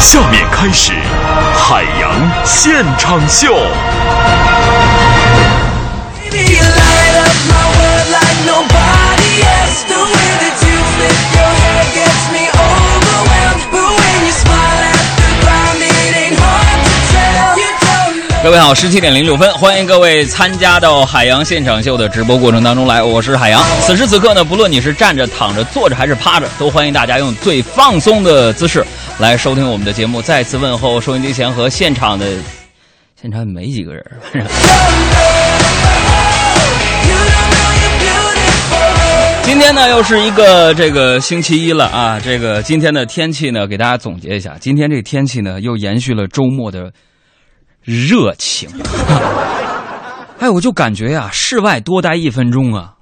下面开始海洋现场秀。各位好，十七点零六分，欢迎各位参加到海洋现场秀的直播过程当中来，我是海洋。此时此刻呢，不论你是站着、躺着、坐着还是趴着，都欢迎大家用最放松的姿势来收听我们的节目。再次问候收音机前和现场的，现场没几个人，今天呢，又是一个这个星期一了啊！这个今天的天气呢，给大家总结一下，今天这天气呢，又延续了周末的。热情，哎，我就感觉呀，室外多待一分钟啊，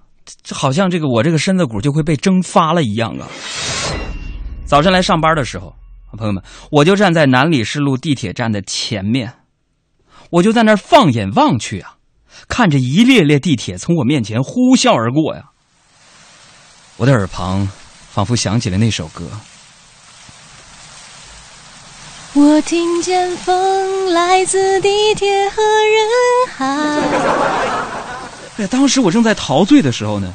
好像这个我这个身子骨就会被蒸发了一样啊。早晨来上班的时候，朋友们，我就站在南礼士路地铁站的前面，我就在那儿放眼望去啊，看着一列列地铁从我面前呼啸而过呀，我的耳旁仿佛响起了那首歌。我听见风来自地铁和人海。哎，当时我正在陶醉的时候呢，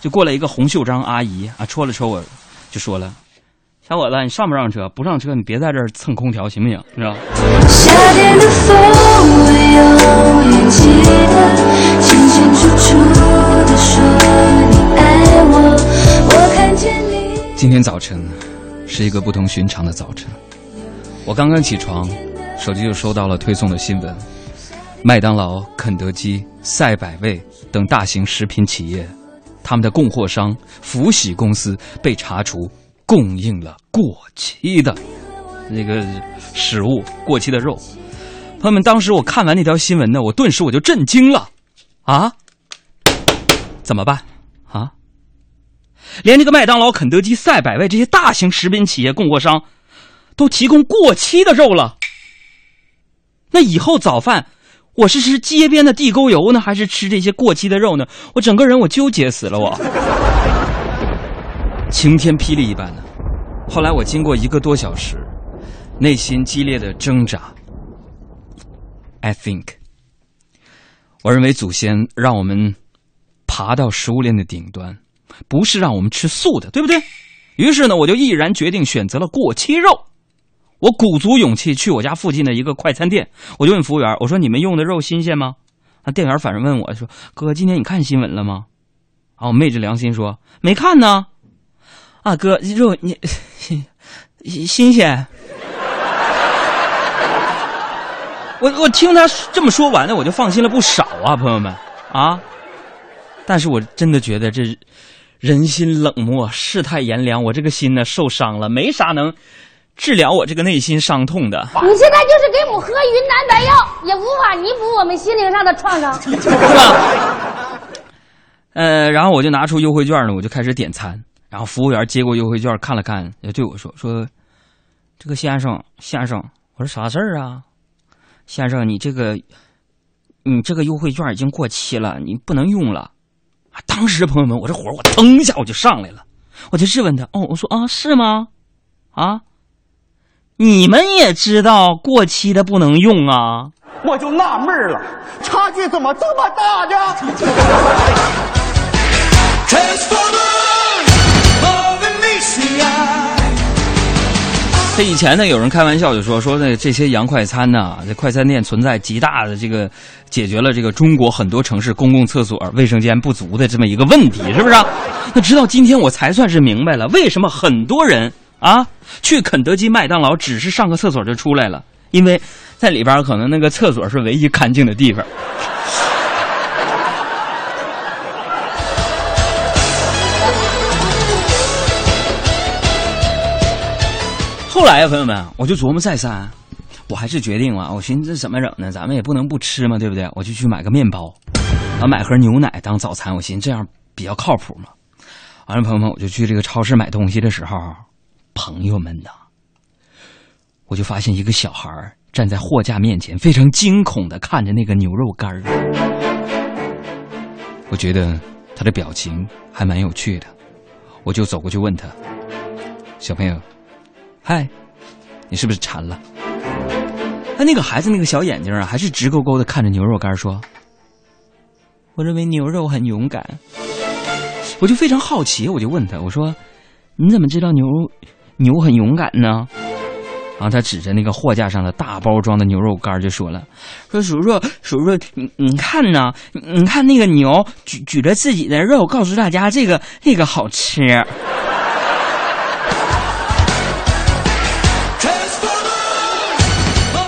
就过来一个红袖章阿姨啊，戳了戳我，就说了：“小伙子，你上不上车？不上车，你别在这儿蹭空调，行不行？是吧？”夏天的风，我永远记得，清清楚楚的说你爱我。我看见你。今天早晨是一个不同寻常的早晨。我刚刚起床，手机就收到了推送的新闻：麦当劳、肯德基、赛百味等大型食品企业，他们的供货商福喜公司被查出供应了过期的那个食物、过期的肉。朋友们，当时我看完那条新闻呢，我顿时我就震惊了，啊，怎么办？啊，连这个麦当劳、肯德基、赛百味这些大型食品企业供货商。都提供过期的肉了，那以后早饭我是吃街边的地沟油呢，还是吃这些过期的肉呢？我整个人我纠结死了，我晴天霹雳一般的。后来我经过一个多小时，内心激烈的挣扎。I think，我认为祖先让我们爬到食物链的顶端，不是让我们吃素的，对不对？于是呢，我就毅然决定选择了过期肉。我鼓足勇气去我家附近的一个快餐店，我就问服务员：“我说你们用的肉新鲜吗？”那店员反正问我说：“哥，今天你看新闻了吗？”啊，我昧着良心说：“没看呢。”啊，哥，肉你 新鲜。我我听他这么说完呢，我就放心了不少啊，朋友们啊。但是我真的觉得这人心冷漠，世态炎凉，我这个心呢受伤了，没啥能。治疗我这个内心伤痛的，你现在就是给我们喝云南白药，也无法弥补我们心灵上的创伤，是吧？呃，然后我就拿出优惠券呢，我就开始点餐。然后服务员接过优惠券看了看，也对我说：“说这个先生，先生，我说啥事儿啊？先生，你这个，你这个优惠券已经过期了，你不能用了。”啊！当时朋友们，我这火我腾一下我就上来了，我就质问他：“哦，我说啊，是吗？啊？”你们也知道过期的不能用啊！我就纳闷了，差距怎么这么大呢？这以前呢，有人开玩笑就说说那这些洋快餐呢，这快餐店存在极大的这个解决了这个中国很多城市公共厕所卫生间不足的这么一个问题，是不是？那直到今天我才算是明白了，为什么很多人。啊，去肯德基、麦当劳只是上个厕所就出来了，因为在里边可能那个厕所是唯一干净的地方。后来呀，朋友们，我就琢磨再三，我还是决定了，我寻思怎么整呢？咱们也不能不吃嘛，对不对？我就去买个面包，啊，买盒牛奶当早餐，我寻思这样比较靠谱嘛。完了，朋友们，我就去这个超市买东西的时候。朋友们呐，我就发现一个小孩站在货架面前，非常惊恐的看着那个牛肉干。我觉得他的表情还蛮有趣的，我就走过去问他：“小朋友，嗨，你是不是馋了？他那个孩子那个小眼睛啊，还是直勾勾的看着牛肉干说：“我认为牛肉很勇敢。”我就非常好奇，我就问他，我说：“你怎么知道牛牛很勇敢呢？”然后他指着那个货架上的大包装的牛肉干就说了：“说叔叔，叔叔，你你看呢？你看那个牛举举着自己的肉，告诉大家这个这个好吃。”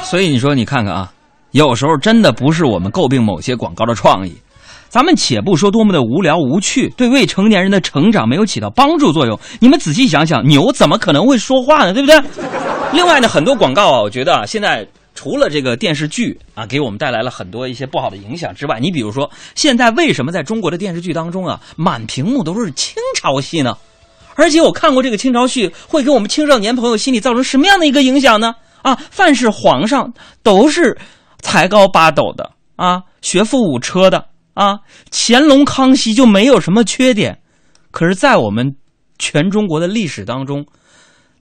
所以你说，你看看啊，有时候真的不是我们诟病某些广告的创意，咱们且不说多么的无聊无趣，对未成年人的成长没有起到帮助作用。你们仔细想想，牛怎么可能会说话呢？对不对？另外呢，很多广告啊，我觉得啊，现在除了这个电视剧啊，给我们带来了很多一些不好的影响之外，你比如说，现在为什么在中国的电视剧当中啊，满屏幕都是清朝戏呢？而且我看过这个清朝戏，会给我们青少年朋友心里造成什么样的一个影响呢？啊，凡是皇上都是才高八斗的啊，学富五车的啊，乾隆、康熙就没有什么缺点。可是，在我们全中国的历史当中，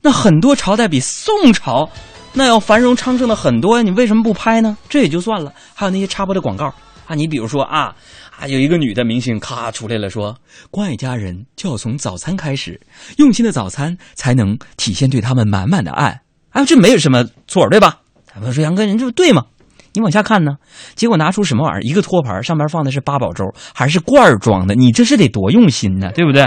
那很多朝代比宋朝那要繁荣昌盛的很多呀。你为什么不拍呢？这也就算了，还有那些插播的广告啊，你比如说啊啊，有一个女的明星咔出来了，说关爱家人就要从早餐开始，用心的早餐才能体现对他们满满的爱。啊，这没有什么错，对吧？他们说杨哥，人这不对吗？你往下看呢，结果拿出什么玩意儿？一个托盘，上面放的是八宝粥，还是罐装的？你这是得多用心呢，对不对？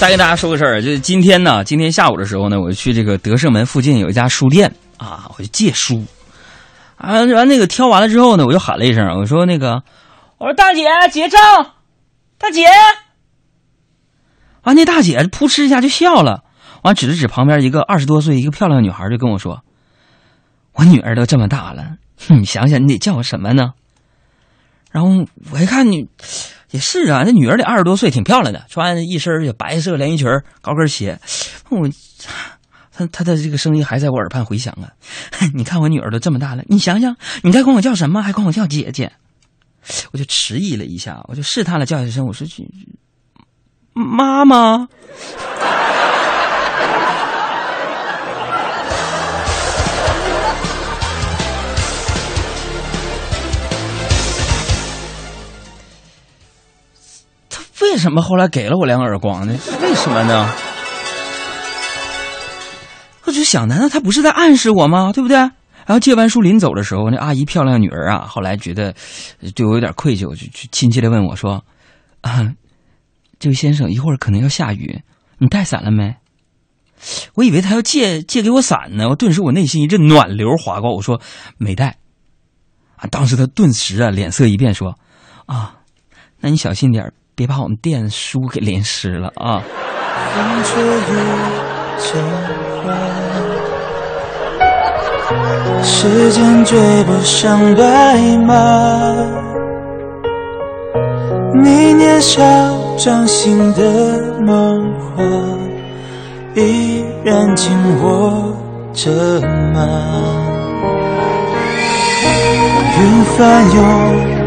再跟大家说个事儿，就是今天呢，今天下午的时候呢，我去这个德胜门附近有一家书店啊，我就借书。啊，完那个挑完了之后呢，我就喊了一声，我说那个。我说大姐结账，大姐。完，那大姐扑哧一下就笑了，完指了指旁边一个二十多岁一个漂亮的女孩，就跟我说：“我女儿都这么大了，你想想，你得叫我什么呢？”然后我一看，你也是啊，那女儿得二十多岁，挺漂亮的，穿一身白色连衣裙、高跟鞋。我，她她的这个声音还在我耳畔回响啊！你看我女儿都这么大了，你想想，你该管我叫什么？还管我叫姐姐？我就迟疑了一下，我就试探了叫一声，我说：“去妈妈。”他为什么后来给了我两个耳光呢？为什么呢？我就想，难道他不是在暗示我吗？对不对？然后借完书临走的时候，那阿姨漂亮女儿啊，后来觉得对我有点愧疚，就亲切的问我说：“啊，这位先生，一会儿可能要下雨，你带伞了没？”我以为他要借借给我伞呢，我顿时我内心一阵暖流划过，我说：“没带。”啊，当时他顿时啊脸色一变，说：“啊，那你小心点，别把我们店书给淋湿了啊。”时间追不上白马，你年少掌心的梦话，依然紧握着吗？云翻涌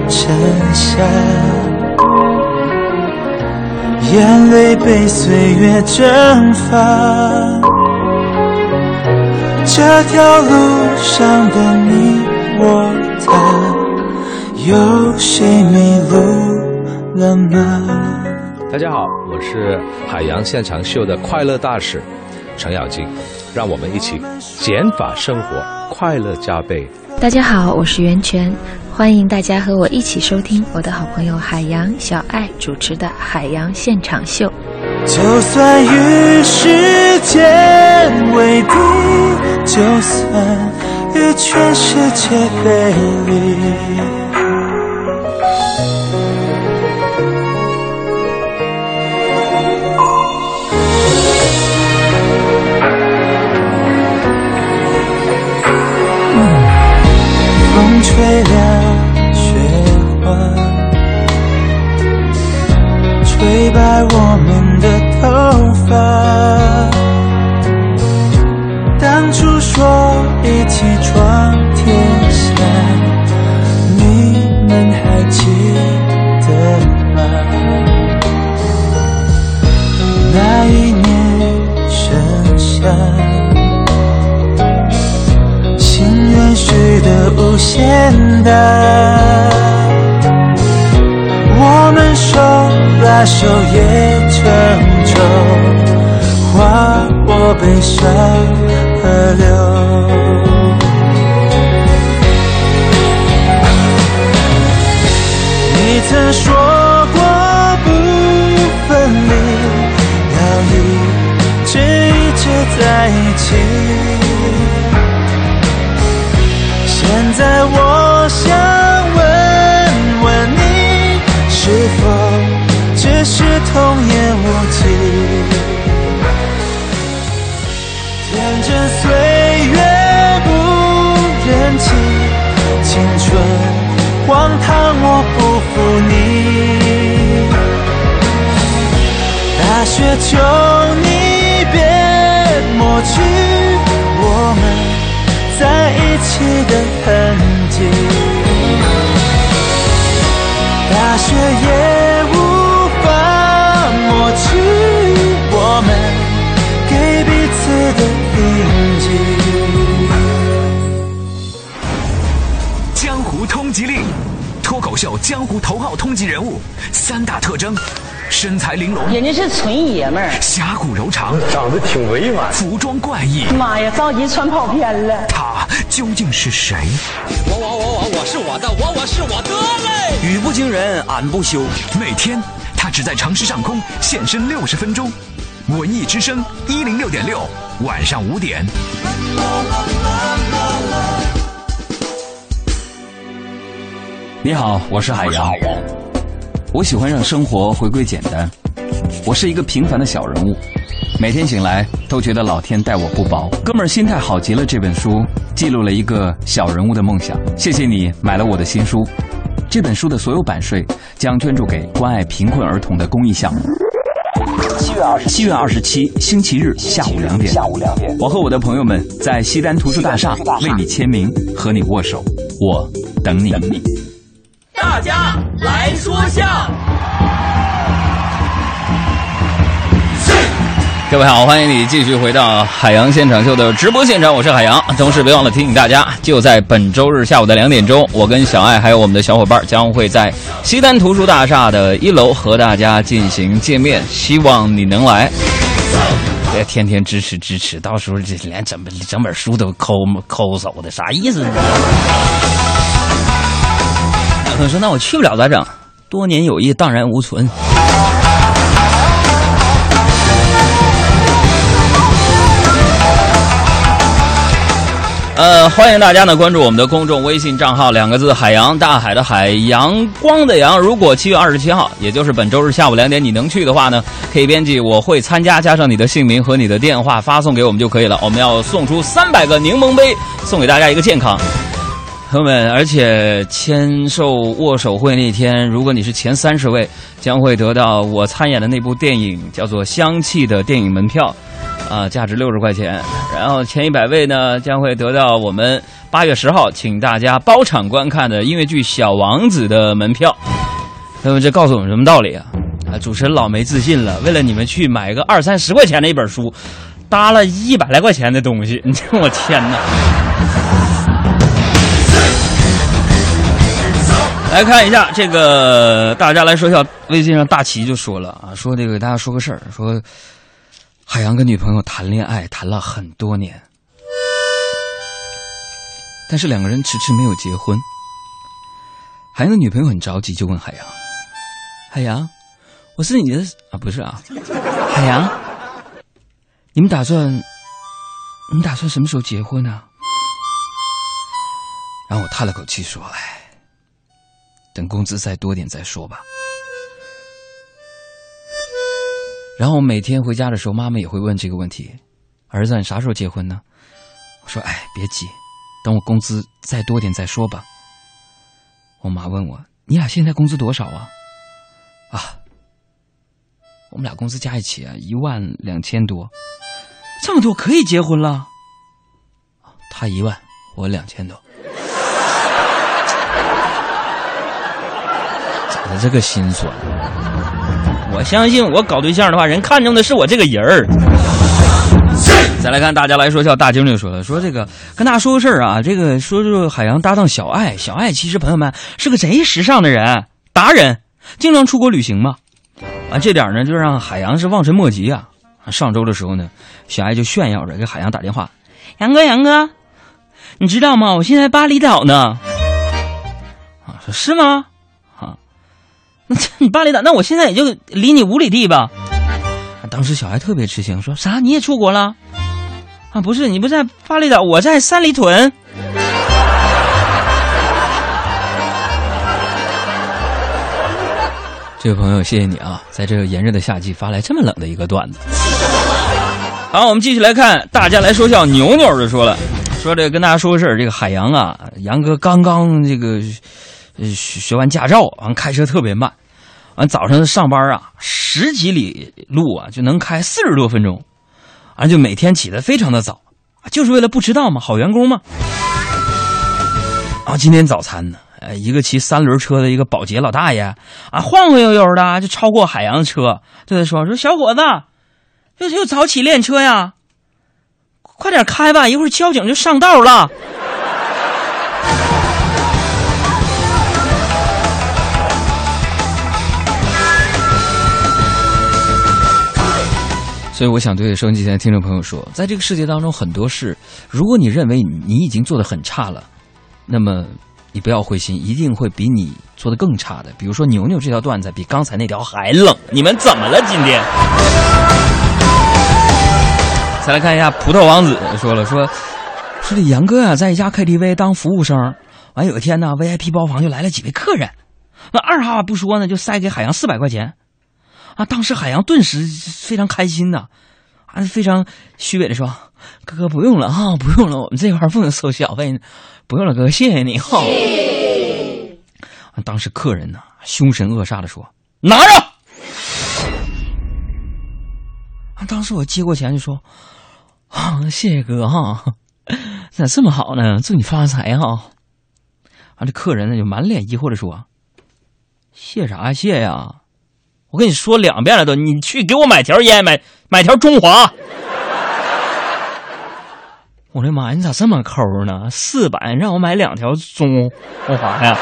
成夏，眼泪被岁月蒸发。这条路上的你我他，有谁迷路了吗？大家好，我是海洋现场秀的快乐大使程咬金，让我们一起减法生活，快乐加倍。大家好，我是袁泉，欢迎大家和我一起收听我的好朋友海洋小爱主持的海洋现场秀。就算与时间为敌，就算与全世界背离，的无限大。我们手拉手也成舟，划过悲伤河流。你曾说过不分离，要一直一直在一起。无忌？天真岁月不忍欺，青春。荒唐，我不负你。大雪，求你别抹去我们在一起的痕迹。大雪也湖通缉令。脱口秀江湖头号通缉人物，三大特征：身材玲珑，人家是纯爷们儿；侠骨柔肠，长得挺委婉；服装怪异。妈呀，着急穿跑偏了。他究竟是谁？我我我我我是我的，我我是我的嘞！语不惊人俺不休。每天他只在城市上空现身六十分钟。文艺之声一零六点六，晚上五点。你好，我是海洋。我喜欢让生活回归简单。我是一个平凡的小人物，每天醒来都觉得老天待我不薄。哥们儿心态好极了。这本书记录了一个小人物的梦想。谢谢你买了我的新书。这本书的所有版税将捐助给关爱贫困儿童的公益项目。七月二十七月二十七星期日下午两点，下午两点，我和我的朋友们在西单图书大厦为你签名，和你握手。我等你。大家来说笑。各位好，欢迎你继续回到海洋现场秀的直播现场，我是海洋。同时别忘了提醒大家，就在本周日下午的两点钟，我跟小爱还有我们的小伙伴将会在西单图书大厦的一楼和大家进行见面，希望你能来。别天天支持支持，到时候这连整本整本书都抠抠走的，啥意思？我说：“那我去不了咋整？多年友谊荡然无存。”呃，欢迎大家呢关注我们的公众微信账号，两个字“海洋大海的海阳光的阳”。如果七月二十七号，也就是本周日下午两点你能去的话呢，可以编辑“我会参加”，加上你的姓名和你的电话发送给我们就可以了。我们要送出三百个柠檬杯，送给大家一个健康。朋友们，而且签售握手会那天，如果你是前三十位，将会得到我参演的那部电影叫做《香气》的电影门票，啊，价值六十块钱。然后前一百位呢，将会得到我们八月十号请大家包场观看的音乐剧《小王子》的门票。朋友们这告诉我们什么道理啊？啊，主持人老没自信了，为了你们去买个二三十块钱的一本书，搭了一百来块钱的东西，你 这我天哪！来看一下这个，大家来说笑。微信上大齐就说了啊，说这个给大家说个事儿，说海洋跟女朋友谈恋爱谈了很多年，但是两个人迟迟没有结婚。海洋的女朋友很着急，就问海洋：“海洋，我是你的啊，不是啊，海洋，你们打算，你们打算什么时候结婚呢？”然后我叹了口气说：“哎。”等工资再多点再说吧。然后每天回家的时候，妈妈也会问这个问题：“儿子，你啥时候结婚呢？”我说：“哎，别急，等我工资再多点再说吧。”我妈问我：“你俩现在工资多少啊？”啊，我们俩工资加一起啊，一万两千多，这么多可以结婚了。他一万，我两千多。我这个心酸，我相信我搞对象的话，人看中的是我这个人儿。再来看大家来说笑，大晶就说了，说这个跟大家说个事儿啊，这个说说海洋搭档小爱，小爱其实朋友们是个贼时尚的人，达人，经常出国旅行嘛，啊，这点呢就让海洋是望尘莫及啊。上周的时候呢，小爱就炫耀着给海洋打电话，杨哥，杨哥，你知道吗？我现在巴厘岛呢。啊，说是吗？那 你巴厘岛，那我现在也就离你五里地吧。当时小孩特别吃惊，说啥？你也出国了？啊，不是，你不在巴厘岛，我在三里屯。这位朋友，谢谢你啊，在这个炎热的夏季发来这么冷的一个段子。好，我们继续来看，大家来说笑。牛牛就说了，说这个跟大家说个事儿，这个海洋啊，杨哥刚刚这个学学完驾照，完开车特别慢，完早上上班啊，十几里路啊就能开四十多分钟，完就每天起得非常的早，就是为了不迟到嘛，好员工嘛。啊，今天早餐呢，呃，一个骑三轮车的一个保洁老大爷啊，晃晃悠悠的就超过海洋的车，对他说说小伙子。又又早起练车呀，快点开吧，一会儿交警就上道了。所以我想对收音机前的听众朋友说，在这个世界当中，很多事，如果你认为你已经做的很差了，那么你不要灰心，一定会比你做的更差的。比如说牛牛这条段子比刚才那条还冷，你们怎么了今天？再来看一下葡萄王子说了说，说这杨哥呀，在一家 KTV 当服务生，完有一天呢，VIP 包房就来了几位客人，那二话不说呢，就塞给海洋四百块钱，啊，当时海洋顿时非常开心呐，啊，非常虚伪的说，哥哥不用了哈，不用了，我们这块不能收小费，不用了，哥哥谢谢你哈。当时客人呢，凶神恶煞的说，拿着。啊，当时我接过钱就说。啊，谢谢哥哈，咋这么好呢？祝你发财哈！啊，这客人呢就满脸疑惑的说：“谢啥谢呀？我跟你说两遍了都，你去给我买条烟，买买条中华。”我的妈呀，你咋这么抠呢？四百让我买两条中华呀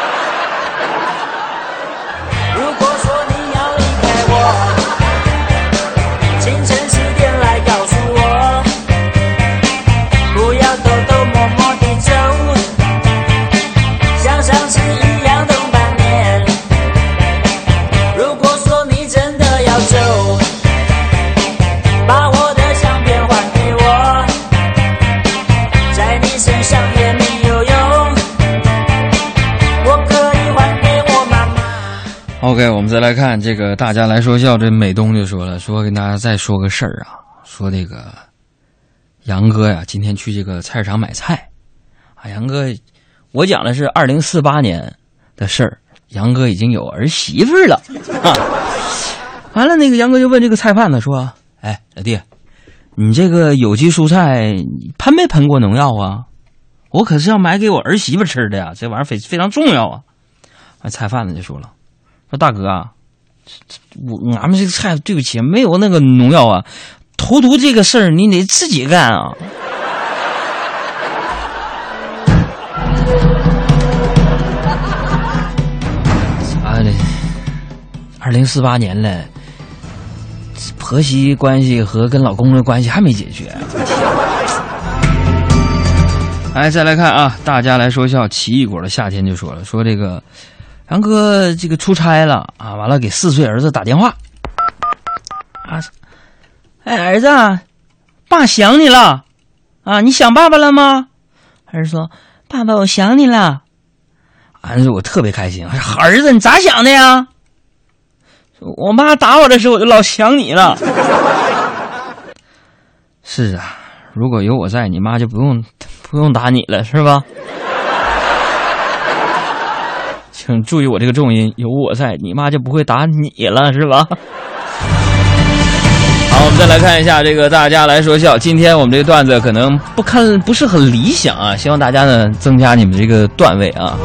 ？OK，我们再来看这个，大家来说笑。这美东就说了，说跟大家再说个事儿啊，说这个杨哥呀，今天去这个菜市场买菜啊。杨哥，我讲的是二零四八年的事儿，杨哥已经有儿媳妇了。完了，那个杨哥就问这个菜贩子说：“哎，老弟，你这个有机蔬菜喷没喷过农药啊？我可是要买给我儿媳妇吃的呀，这玩意儿非非常重要啊。”完，菜贩子就说了。说大哥啊，我俺们这个菜对不起，没有那个农药啊，投毒这个事儿你得自己干啊。啥的？二零四八年了，婆媳关系和跟老公的关系还没解决。哎，再来看啊，大家来说笑，奇异果的夏天就说了，说这个。杨哥，这个出差了啊，完了给四岁儿子打电话，啊，哎，儿子，爸想你了，啊，你想爸爸了吗？儿子说：“爸爸，我想你了。”儿子，我特别开心。儿子，你咋想的呀？我妈打我的时候，我就老想你了。是啊，如果有我在，你妈就不用不用打你了，是吧？请注意我这个重音，有我在，你妈就不会打你了，是吧？好，我们再来看一下这个，大家来说笑。今天我们这个段子可能不看不是很理想啊，希望大家呢增加你们这个段位啊，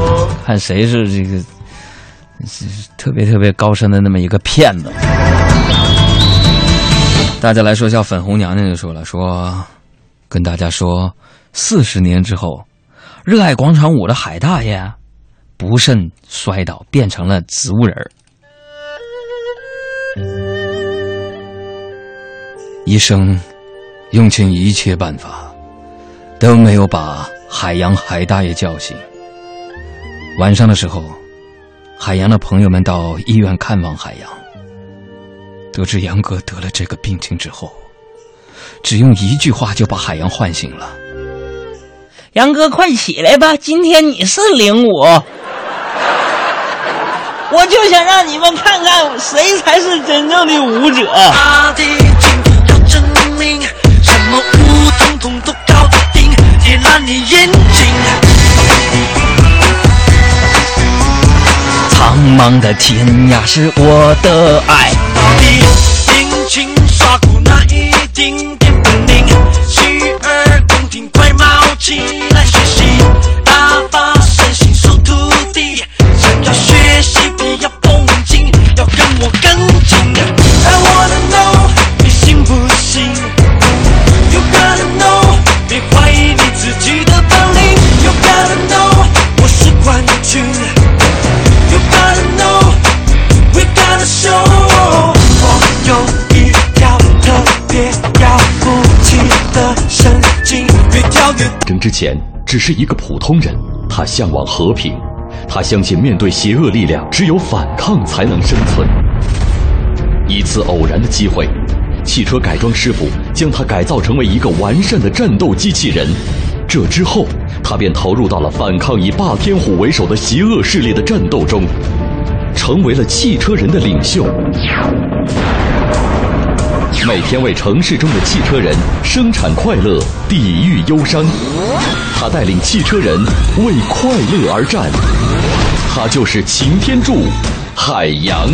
看谁是这个特别特别高深的那么一个骗子。大家来说笑，粉红娘娘就说了，说跟大家说，四十年之后，热爱广场舞的海大爷不慎摔倒，变成了植物人儿。医生用尽一切办法，都没有把海洋海大爷叫醒。晚上的时候，海洋的朋友们到医院看望海洋，得知杨哥得了这个病情之后，只用一句话就把海洋唤醒了。杨哥，快起来吧！今天你是领舞，我就想让你们看看谁才是真正的舞者。他的进步要证明，什么舞统统都搞得定，点燃你眼睛。苍茫的天涯是我的爱。到底年轻耍酷那一丁点本领，洗耳恭听，快冒起来学习，大发身心收徒弟。想要学习，必要绷紧，要跟我跟进。I wanna know，你信不信？You gotta know，别怀疑你自己的本领。You gotta know，我是冠军。You gotta know，we gotta show。我有一条特别了不起的神经，越跳越。生之前只是一个普通人，他向往和平，他相信面对邪恶力量，只有反抗才能生存。一次偶然的机会，汽车改装师傅将他改造成为一个完善的战斗机器人。这之后，他便投入到了反抗以霸天虎为首的邪恶势力的战斗中，成为了汽车人的领袖。每天为城市中的汽车人生产快乐，抵御忧伤。他带领汽车人为快乐而战，他就是擎天柱海洋。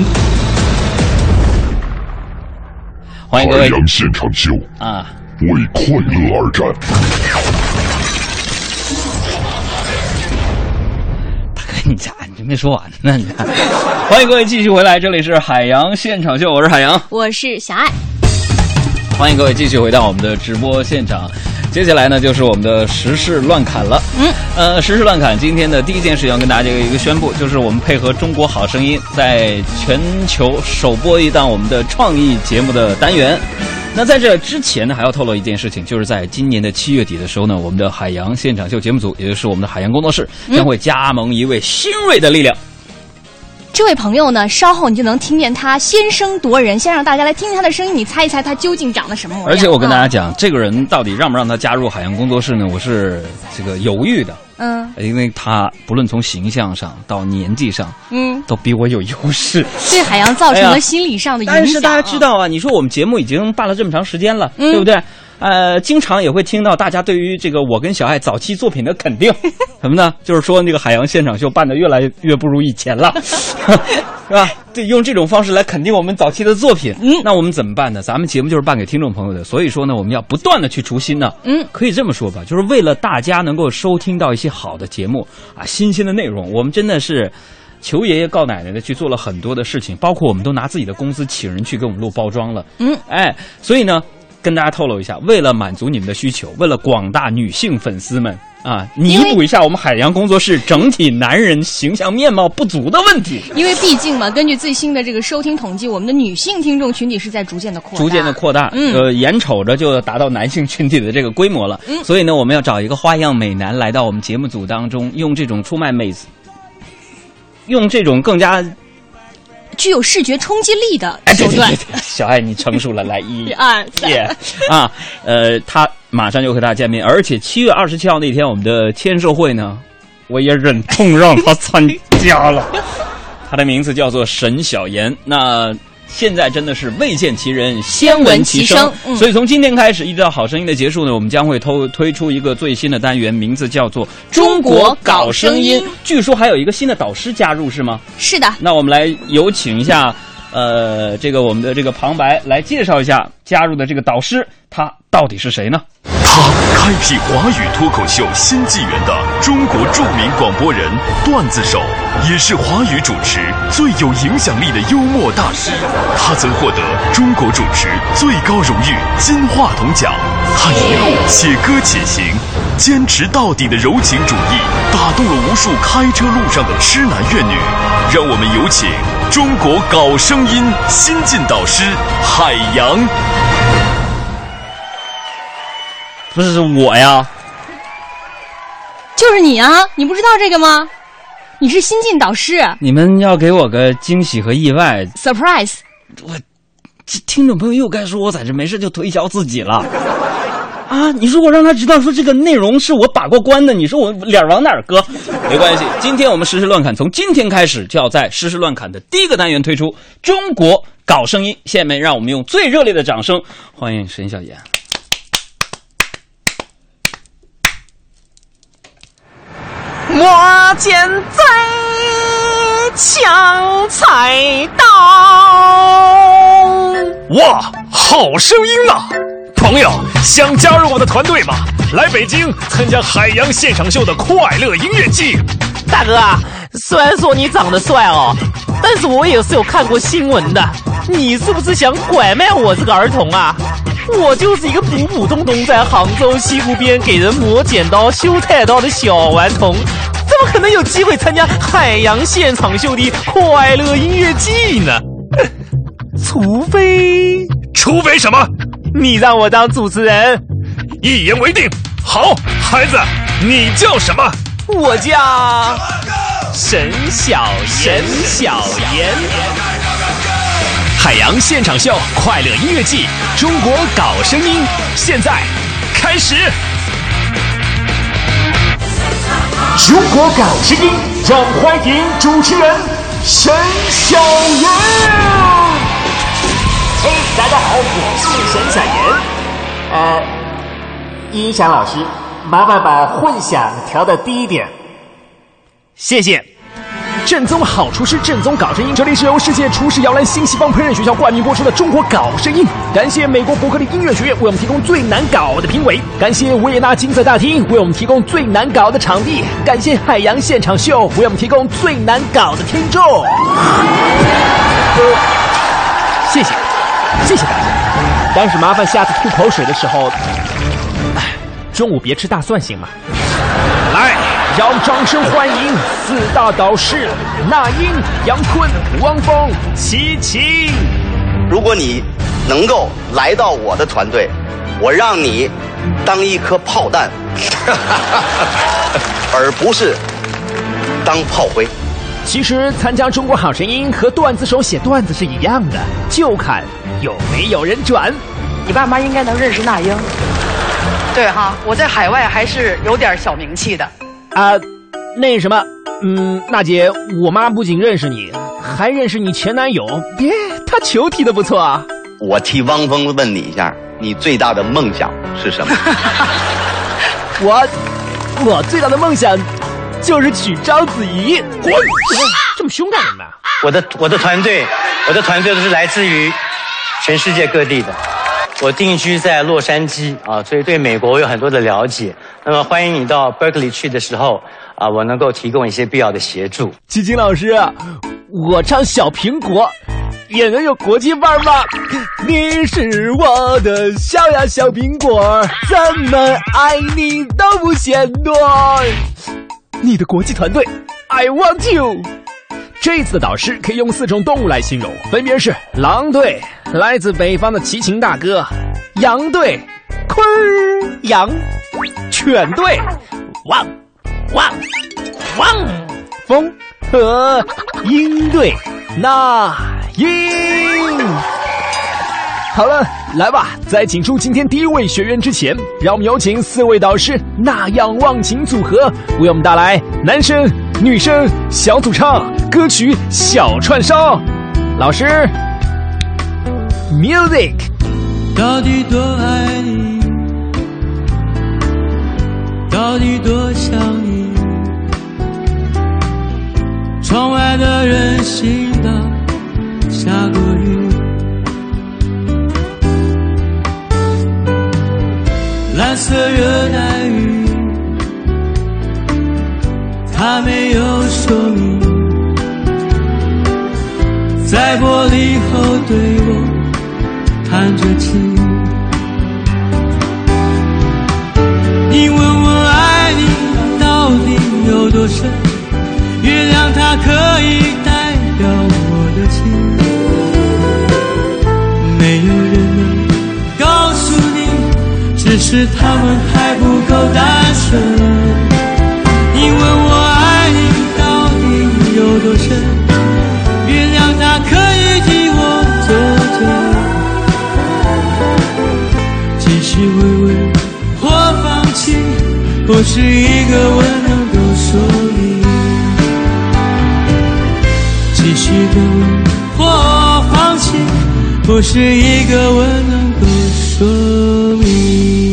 欢迎各位海洋现场秀啊！为快乐而战。大哥你咋你没说完呢？你看，欢迎各位继续回来，这里是海洋现场秀，我是海洋，我是小爱。欢迎各位继续回到我们的直播现场。接下来呢，就是我们的时事乱侃了。嗯，呃，时事乱侃今天的第一件事情要跟大家一个宣布，就是我们配合《中国好声音》在全球首播一档我们的创意节目的单元。那在这之前呢，还要透露一件事情，就是在今年的七月底的时候呢，我们的海洋现场秀节目组，也就是我们的海洋工作室，将会加盟一位新锐的力量。这位朋友呢，稍后你就能听见他先声夺人，先让大家来听听他的声音，你猜一猜他究竟长得什么模样？而且我跟大家讲，这个人到底让不让他加入海洋工作室呢？我是这个犹豫的。嗯，因为他不论从形象上到年纪上，嗯，都比我有优势，对海洋造成了心理上的影响。但是大家知道啊，你说我们节目已经办了这么长时间了，嗯、对不对？呃，经常也会听到大家对于这个我跟小爱早期作品的肯定，什么呢？就是说那个海洋现场秀办的越来越不如以前了，是吧？对，用这种方式来肯定我们早期的作品。嗯，那我们怎么办呢？咱们节目就是办给听众朋友的，所以说呢，我们要不断的去除新呢。嗯，可以这么说吧，就是为了大家能够收听到一些好的节目啊，新鲜的内容，我们真的是。求爷爷告奶奶的去做了很多的事情，包括我们都拿自己的工资请人去给我们录包装了。嗯，哎，所以呢，跟大家透露一下，为了满足你们的需求，为了广大女性粉丝们啊，弥补一下我们海洋工作室整体男人形象面貌不足的问题。因为毕竟嘛，根据最新的这个收听统计，我们的女性听众群体是在逐渐的扩大，逐渐的扩大。嗯，呃，眼瞅着就达到男性群体的这个规模了。嗯，所以呢，我们要找一个花样美男来到我们节目组当中，用这种出卖美。用这种更加具有视觉冲击力的手段，哎、对对对小爱，你成熟了，来一 二三啊，呃，他马上就和大家见面，而且七月二十七号那天，我们的签售会呢，我也忍痛让他参加了。他的名字叫做沈小妍，那。现在真的是未见其人，先闻其声。嗯、所以从今天开始，一直到《好声音》的结束呢，我们将会推推出一个最新的单元，名字叫做《中国搞声音》。据说还有一个新的导师加入，是吗？是的。那我们来有请一下，呃，这个我们的这个旁白来介绍一下加入的这个导师，他到底是谁呢？他开辟华语脱口秀新纪元的中国著名广播人、段子手，也是华语主持最有影响力的幽默大师。他曾获得中国主持最高荣誉金话筒奖。他一路写歌且行，坚持到底的柔情主义，打动了无数开车路上的痴男怨女。让我们有请中国搞声音新晋导师海洋。不是我呀，就是你啊！你不知道这个吗？你是新晋导师你们要给我个惊喜和意外。，surprise！我这听众朋友又该说我在这没事就推销自己了啊！你如果让他知道说这个内容是我把过关的，你说我脸往哪儿搁？没关系，今天我们实时乱侃，从今天开始就要在实时乱侃的第一个单元推出中国搞声音。下面让我们用最热烈的掌声欢迎沈小妍。我见最强才刀。哇，好声音呐！朋友，想加入我的团队吗？来北京参加海洋现场秀的快乐音乐季。大哥啊，虽然说你长得帅哦，但是我也是有看过新闻的。你是不是想拐卖我这个儿童啊？我就是一个普普通通在杭州西湖边给人磨剪刀、修菜刀的小顽童，怎么可能有机会参加海洋现场秀的快乐音乐季呢？除非，除非什么？你让我当主持人，一言为定。好，孩子，你叫什么？我叫沈小沈，小妍。海洋现场秀快乐音乐季，中国搞声音，现在开始。中国搞声音，让我们欢迎主持人沈小妍。嘿，大家好，我是沈小妍。呃，音响老师，麻烦把混响调的低一点。谢谢。正宗好厨师，正宗搞声音。这里是由世界厨师摇篮新西方烹饪学校冠名播出的《中国搞声音》。感谢美国伯克利音乐学院为我们提供最难搞的评委，感谢维也纳金色大厅为我们提供最难搞的场地，感谢海洋现场秀为我们提供最难搞的听众。谢谢，谢谢大家。但是麻烦下次吐口水的时候，哎，中午别吃大蒜行吗？来。让掌声欢迎四大导师那英、杨坤、汪峰、齐秦。如果你能够来到我的团队，我让你当一颗炮弹，而不是当炮灰。其实参加《中国好声音》和段子手写段子是一样的，就看有没有人转。你爸妈应该能认识那英。对哈，我在海外还是有点小名气的。啊，那什么，嗯，娜姐，我妈不仅认识你，还认识你前男友，别，他球踢得不错啊。我替汪峰问你一下，你最大的梦想是什么？我，我最大的梦想就是娶章子怡。滚！这么凶干什么？我的我的团队，我的团队都是来自于全世界各地的。我定居在洛杉矶啊，所以对美国有很多的了解。那么欢迎你到 Berkeley 去的时候啊，我能够提供一些必要的协助。基金老师，我唱《小苹果》也能有国际范儿吗？你是我的小呀小苹果，怎么爱你都不嫌多。你的国际团队，I want you。这次的导师可以用四种动物来形容，分别是狼队，来自北方的齐秦大哥；羊队，坤儿羊；犬队，汪汪汪；风和鹰队，那鹰。好了，来吧，在请出今天第一位学员之前，让我们有请四位导师那样忘情组合为我们带来男生、女生小组唱歌曲《小串烧》。老师，music。到底多爱你，到底多想你，窗外的人行道下过雨。蓝色热带雨，它没有说明，在玻璃后对我叹着气。你问我爱你到底有多深，月亮它可以代表我的情，是他们还不够单纯。你问我爱你到底有多深，月亮它可以替我作证，继续微微或放弃，不是一个吻能够说明。继续的吻或放弃，不是一个吻能够说明。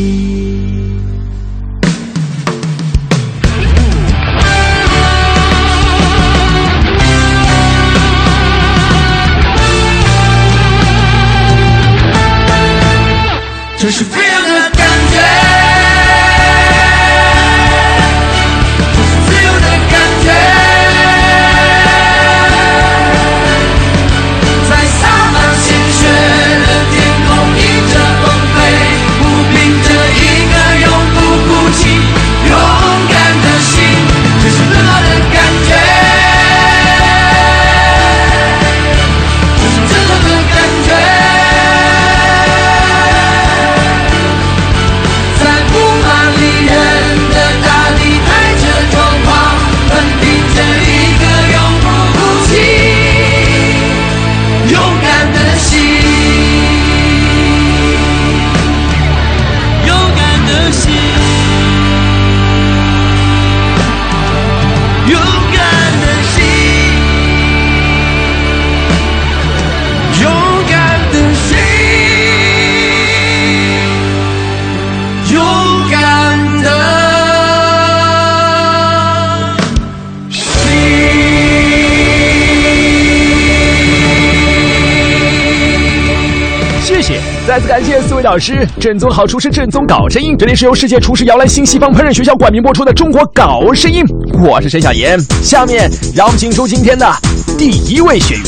再次感谢四位导师，正宗好厨师，正宗搞声音。这里是由世界厨师摇篮新西方烹饪学校冠名播出的《中国搞声音》，我是沈小岩。下面让我们请出今天的第一位学员。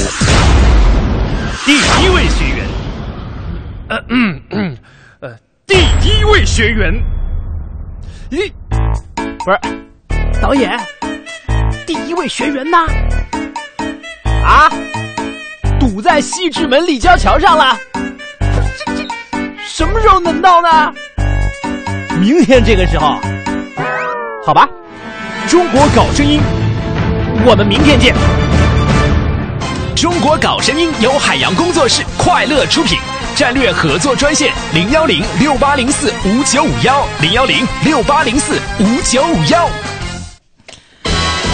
第一位学员，呃嗯嗯呃，第一位学员，咦，不是，导演，第一位学员呢？啊，堵在西直门立交桥上了。什么时候能到呢？明天这个时候，好吧，中国搞声音，我们明天见。中国搞声音由海洋工作室快乐出品，战略合作专线零幺零六八零四五九五幺零幺零六八零四五九五幺。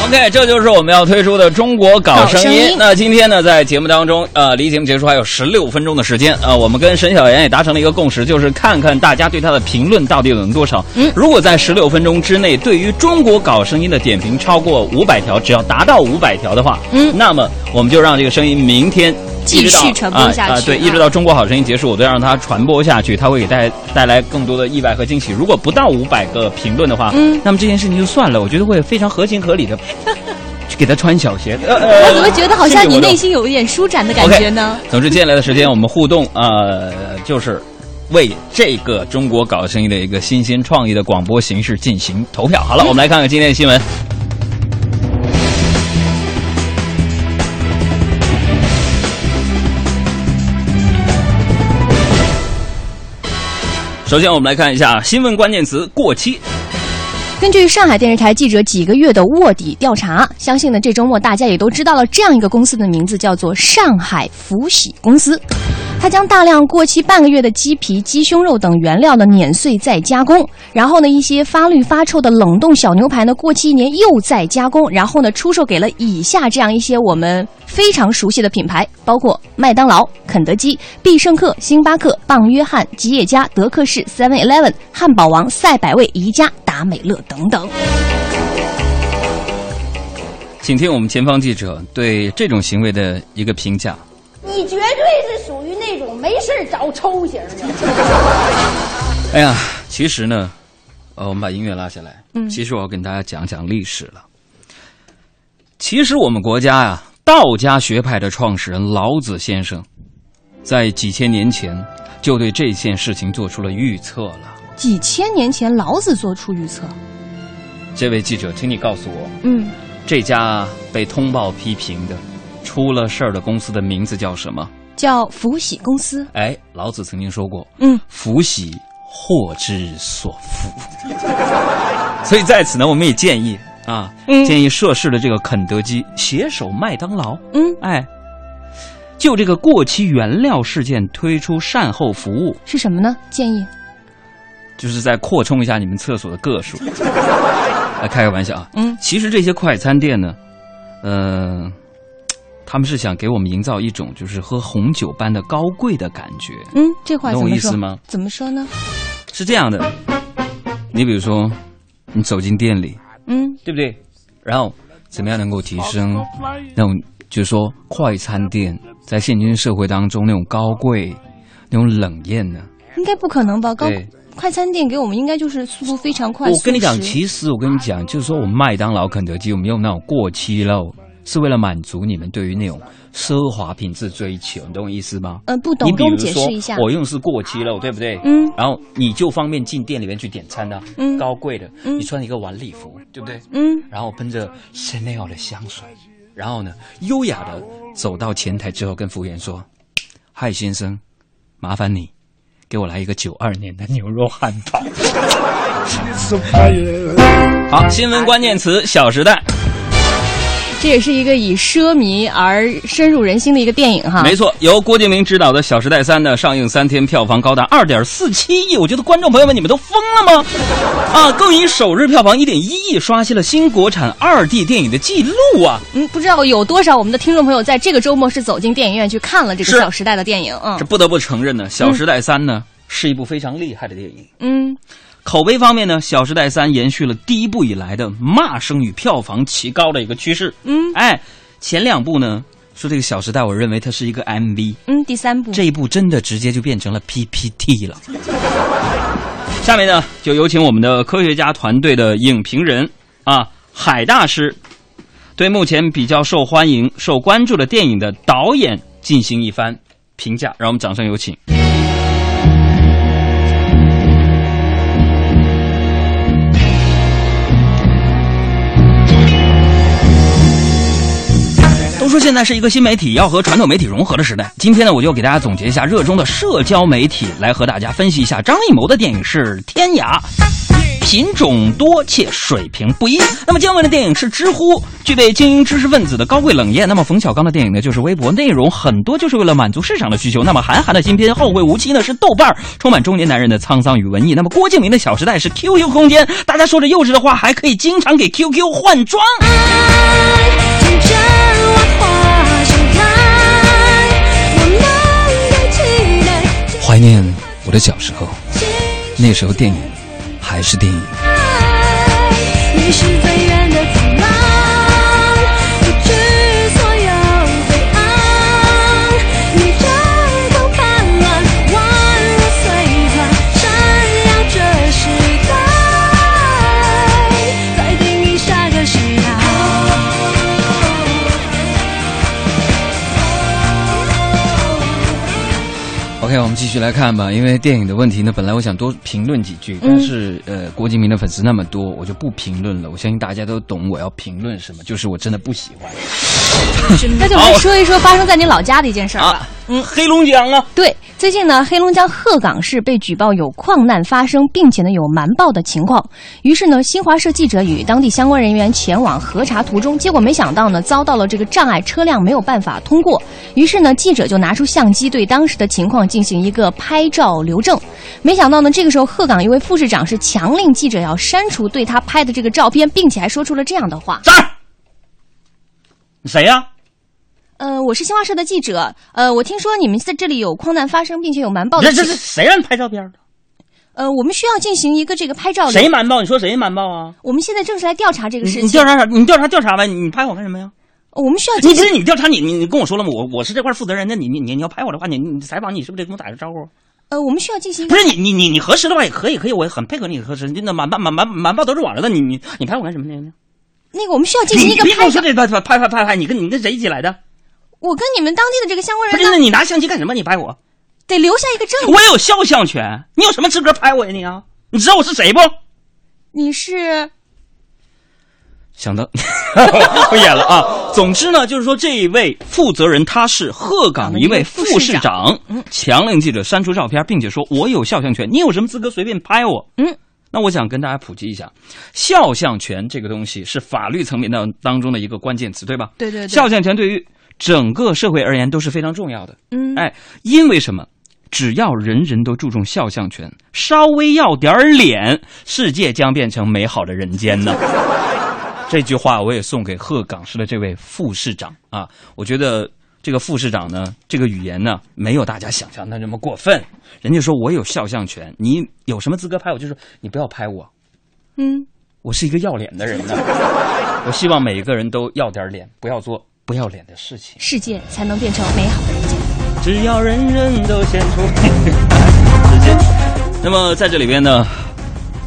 OK，这就是我们要推出的中国搞声音。那今天呢，在节目当中，呃，离节目结束还有十六分钟的时间，呃，我们跟沈小妍也达成了一个共识，就是看看大家对他的评论到底有多少。嗯，如果在十六分钟之内，对于中国搞声音的点评超过五百条，只要达到五百条的话，嗯，那么我们就让这个声音明天。继续传播下去对，啊一直到中国好声音结束，我都要让它传播下去，它会给带带来更多的意外和惊喜。如果不到五百个评论的话，嗯那么这件事情就算了，我觉得会非常合情合理的去 给他穿小鞋。呃 我怎么觉得好像你内心心有一点舒展的感觉呢？总之，接下来的时间我们互动，呃，就是为这个中国搞声音的一个新鲜创意的广播形式进行投票。好了，我们来看看今天的新闻。首先，我们来看一下新闻关键词“过期”。根据上海电视台记者几个月的卧底调查，相信呢这周末大家也都知道了这样一个公司的名字，叫做上海福喜公司。他将大量过期半个月的鸡皮、鸡胸肉等原料呢碾碎再加工，然后呢一些发绿发臭的冷冻小牛排呢过期一年又再加工，然后呢出售给了以下这样一些我们非常熟悉的品牌，包括麦当劳、肯德基、必胜客、星巴克、棒约翰、吉野家、德克士、Seven Eleven、汉堡王、赛百味、宜家、达美乐等等。请听我们前方记者对这种行为的一个评价。你绝对是属于那种没事儿找抽型的。哎呀，其实呢，呃，我们把音乐拉下来。嗯其实我要跟大家讲讲历史了。其实我们国家呀、道家学派的创始人老子先生，在几千年前就对这件事情做出了预测了。几千年前老子做出预测，这位记者，请你告诉我，嗯，这家被通报批评的、出了事儿的公司的名字叫什么？叫福喜公司。哎，老子曾经说过，嗯，福喜祸之所伏。所以在此呢，我们也建议啊，嗯建议涉事的这个肯德基携手麦当劳，嗯，哎，就这个过期原料事件推出善后服务，是什么呢？建议，就是在扩充一下你们厕所的个数。来开个玩笑啊，嗯，其实这些快餐店呢，呃，他们是想给我们营造一种就是喝红酒般的高贵的感觉。嗯，这话懂我？意思吗？怎么说呢？是这样的，你比如说，你走进店里，嗯，对不对？然后怎么样能够提升那种，就是说快餐店在现今社会当中那种高贵、那种冷艳呢？应该不可能吧？高对快餐店给我们应该就是速度非常快。我跟你讲，其实我跟你讲，就是说我们麦当劳、肯德基，我们用那种过期肉，是为了满足你们对于那种奢华品质追求，你懂我意思吗？嗯，不懂，你比如说。我用的是过期肉，对不对？嗯然后你就方便进店里面去点餐呢、嗯高贵的，嗯你穿一个晚礼服，对不对？嗯，然后喷着 Chanel 的香水，然后呢，优雅的走到前台之后，跟服务员说：“嗨，先生，麻烦你给我来一个九二年的牛肉汉堡。”好，新闻关键词《小时代》。这也是一个以奢靡而深入人心的一个电影哈。没错，由郭敬明执导的《小时代三》呢，上映三天票房高达二点四七亿，我觉得观众朋友们你们都疯了吗？啊，更以首日票房一点一亿刷新了新国产二 D 电影的记录啊！嗯，不知道有多少我们的听众朋友在这个周末是走进电影院去看了这个《小时代》的电影。嗯这不得不承认呢，《小时代三》呢、是一部非常厉害的电影。嗯，口碑方面呢，《小时代三》延续了第一部以来的骂声与票房奇高的一个趋势。嗯，哎，前两部呢，说这个《小时代》，我认为它是一个 MV。嗯，第三部这一部真的直接就变成了 PPT 了。下面呢，就有请我们的科学家团队的影评人啊，海大师，对目前比较受欢迎、受关注的电影的导演进行一番评价。让我们掌声有请。说现在是一个新媒体要和传统媒体融合的时代。今天呢，我就给大家总结一下热衷的社交媒体，来和大家分析一下张艺谋的电影是《天涯》，品种多且水平不一。那么姜文的电影是《知乎》，具备精英知识分子的高贵冷艳。那么冯小刚的电影呢，就是微博，内容很多就是为了满足市场的需求。那么韩寒的新片《后会无期》呢，是豆瓣，充满中年男人的沧桑与文艺。那么郭敬明的《小时代》是 QQ 空间，大家说着幼稚的话，还可以经常给 QQ 换装。念我的小时候，那时候电影还是电影。OK，我们继续来看吧。因为电影的问题呢，本来我想多评论几句，但是呃，郭敬明的粉丝那么多，我就不评论了。我相信大家都懂我要评论什么，就是我真的不喜欢。那就来说一说发生在你老家的一件事儿吧。嗯，黑龙江啊，对，最近呢，黑龙江鹤岗市被举报有矿难发生，并且呢有瞒报的情况。于是呢，新华社记者与当地相关人员前往核查途中，结果没想到呢，遭到了这个障碍，车辆没有办法通过。于是呢，记者就拿出相机对当时的情况进行一个拍照留证。没想到呢，这个时候鹤岗一位副市长是强令记者要删除对他拍的这个照片，并且还说出了这样的话：“你谁呀、呃，我是新华社的记者，呃，我听说你们在这里有矿难发生，并且有瞒报的情。这这这谁让你拍照片的？呃，我们需要进行一个这个拍照谁瞒报？你说谁瞒报啊？我们现在正是来调查这个事情。你调查啥？你调查调查呗？你拍我干什么呀？我们需要你进行不是你调查你你你跟我说了吗？我我是这块负责人，那你你你你要拍我的话，你你采访你是不是得跟我打个招呼？呃，我们需要进行一不是你你你你核实的话也可以，可以，我很配合你核实。那满满满满满报都是网上的，你你你拍我干什么呢？那个，我们需要进行一个拍你别跟我说。这拍拍拍拍拍拍，你跟你跟谁一起来的？我跟你们当地的这个相关人不是，那你拿相机干什么？你拍我？得留下一个证据。我有肖像权，你有什么资格拍我呀你啊？你知道我是谁不？你是想到不演了啊！总之呢，就是说这一位负责人他是鹤岗一位副市长，强令记者删除照片，并且说我有肖像权，你有什么资格随便拍我？嗯，那我想跟大家普及一下，肖像权这个东西是法律层面当当中的一个关键词，对吧？对对对肖像权对于整个社会而言都是非常重要的。嗯哎，因为什么？只要人人都注重肖像权，稍微要点脸，世界将变成美好的人间呢。这句话我也送给鹤岗市的这位副市长啊，我觉得这个副市长呢，这个语言呢，没有大家想象的那么过分。人家说我有肖像权，你有什么资格拍我？就是你不要拍我，嗯，我是一个要脸的人呢。我希望每一个人都要点脸，不要做不要脸的事情。世界才能变成美好的人间。只要人人都献出时间。那么在这里边呢，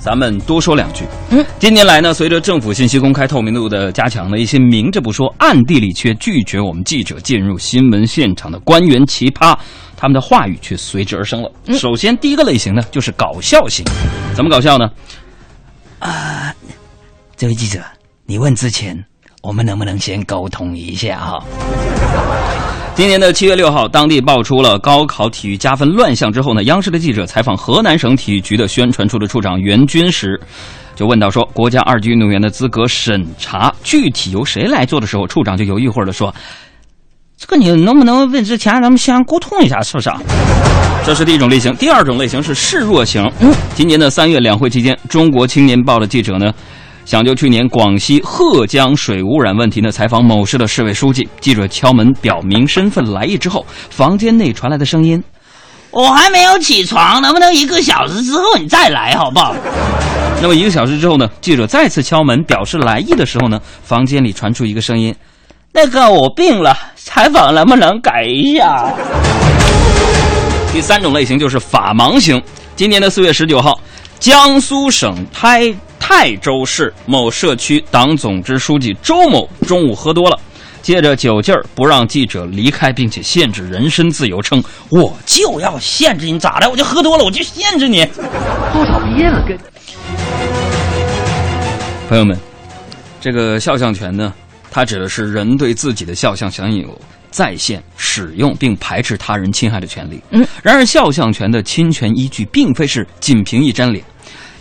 咱们多说两句。嗯，近年来呢，随着政府信息公开透明度的加强呢，一些明着不说、暗地里却拒绝我们记者进入新闻现场的官员奇葩，他们的话语却随之而生了。首先，第一个类型呢，就是搞笑型。怎么搞笑呢？啊，这位记者，你问之前，我们能不能先沟通一下哈？今年的七月六号，当地爆出了高考体育加分乱象之后呢，央视的记者采访河南省体育局的宣传处的处长袁军时，就问到说，国家二级运动员的资格审查具体由谁来做的时候，处长就犹豫会儿的说：“这个你能不能问之前咱们先沟通一下，是不是啊？”这是第一种类型，第二种类型是示弱型。嗯，今年的三月两会期间，中国青年报的记者呢。想就去年广西鹤江水污染问题呢，采访某市的市委书记。记者敲门表明身份来意之后，房间内传来的声音：“我还没有起床，能不能一个小时之后你再来，好不好？”那么一个小时之后呢，记者再次敲门表示来意的时候呢，房间里传出一个声音：“那个我病了，采访能不能改一下？”第三种类型就是法盲型。今年的四月十九号，江苏省台。泰州市某社区党总支书记周某中午喝多了，借着酒劲儿不让记者离开，并且限制人身自由，称我就要限制你，咋的？我就喝多了，我就限制你。多少遍了，跟朋友们，这个肖像权呢，它指的是人对自己的肖像享有在线使用并排斥他人侵害的权利。嗯，然而肖像权的侵权依据并非是仅凭一张脸。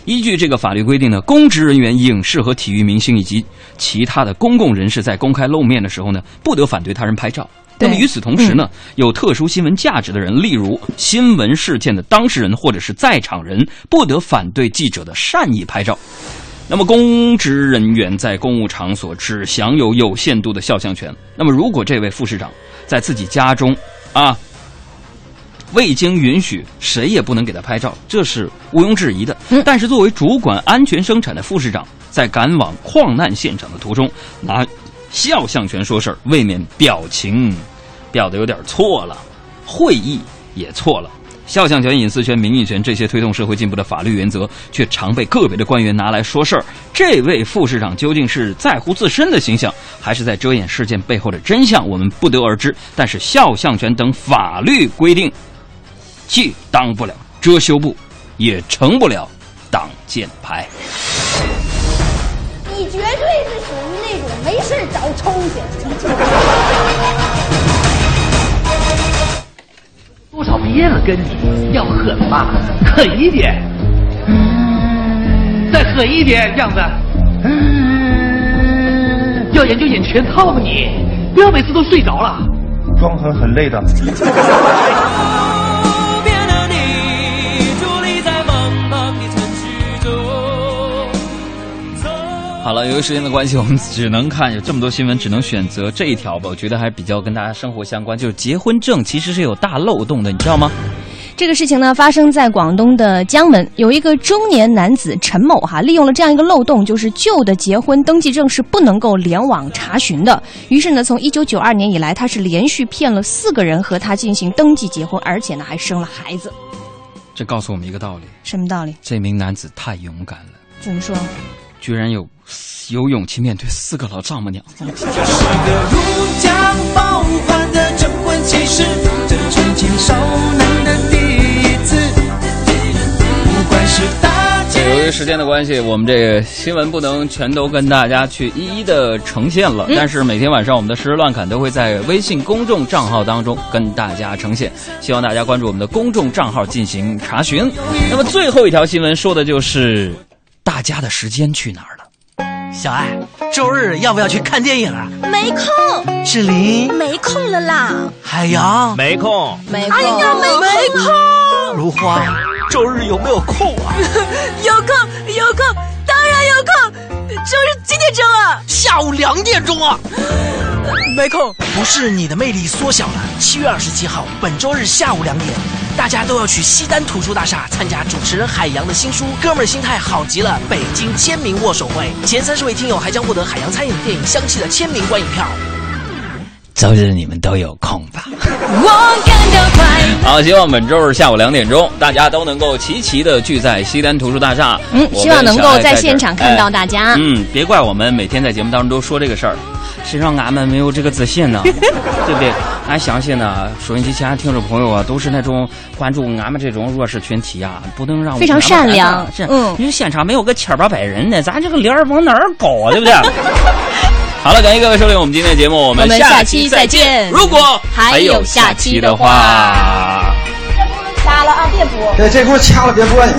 依据这个法律规定呢，公职人员、影视和体育明星以及其他的公共人士在公开露面的时候呢，不得反对他人拍照。那么与此同时呢，有特殊新闻价值的人，例如新闻事件的当事人或者是在场人，不得反对记者的善意拍照。那么公职人员在公务场所只享有有限度的肖像权。那么如果这位副市长在自己家中啊。未经允许，谁也不能给他拍照，这是毋庸置疑的。但是，作为主管安全生产的副市长，在赶往矿难现场的途中，拿肖像权说事儿，未免表情表的有点错了，会议也错了。肖像权、隐私权、名誉权这些推动社会进步的法律原则，却常被个别的官员拿来说事儿。这位副市长究竟是在乎自身的形象，还是在遮掩事件背后的真相？我们不得而知。但是，肖像权等法律规定。既当不了遮羞布，也成不了挡箭牌。你绝对是属于那种没事找抽去。多少遍了，跟你要狠吧，狠一点，再狠一点，这样子。要研究演全套吧你？不要每次都睡着了。装狠很累的。好了，由于时间的关系，我们只能看有这么多新闻，只能选择这一条吧。我觉得还比较跟大家生活相关，就是结婚证其实是有大漏洞的，你知道吗？这个事情呢，发生在广东的江门，有一个中年男子陈某哈，利用了这样一个漏洞，就是旧的结婚登记证是不能够联网查询的。于是呢，从一九九二年以来，他是连续骗了四个人和他进行登记结婚，而且呢还生了孩子。这告诉我们一个道理：什么道理？这名男子太勇敢了，怎么说？居然有有勇气面对四个老丈母娘。是个如假包换的征婚启事，这纯情少男的第一次。不管是大由于时间的关系，我们这个新闻不能全都跟大家去一一的呈现了。嗯但是每天晚上我们的实时乱侃都会在微信公众账号当中跟大家呈现，希望大家关注我们的公众账号进行查询。那么最后一条新闻说的就是大家的时间去哪儿了？小爱，周日要不要去看电影啊？没空，志玲、没空了啦，海洋、没空，没空，哎呀，没没空，如花，周日有没有空啊？有空，有空，当然有空。周日几点钟啊？下午两点钟啊。没空，不是你的魅力缩小了。七月二十七号，本周日下午两点，大家都要去西单图书大厦参加主持人海洋的新书《哥们儿心态好极了》北京签名握手会，前三十位听友还将获得海洋餐饮电影《香气》的签名观影票。周日你们都有空吧？我感到快好，希望本周日下午两点钟，大家都能够齐齐的聚在西单图书大厦。嗯，希望能够在现场看到大家。哎嗯，别怪我们每天在节目当中都说这个事儿，谁让俺们没有这个自信呢？对不对？俺相信呢，收音机前的听众朋友啊，都是那种关注俺们这种弱势群体啊，不能让非常善良是，嗯你说现场没有个千八百人呢，咱这个脸儿往哪儿搞啊？对不对？好了，感谢各位收听我们今天的节目，我我们下下期再见如果还有下期的话话。掐了啊，别播。对，这轱辘掐了别播你。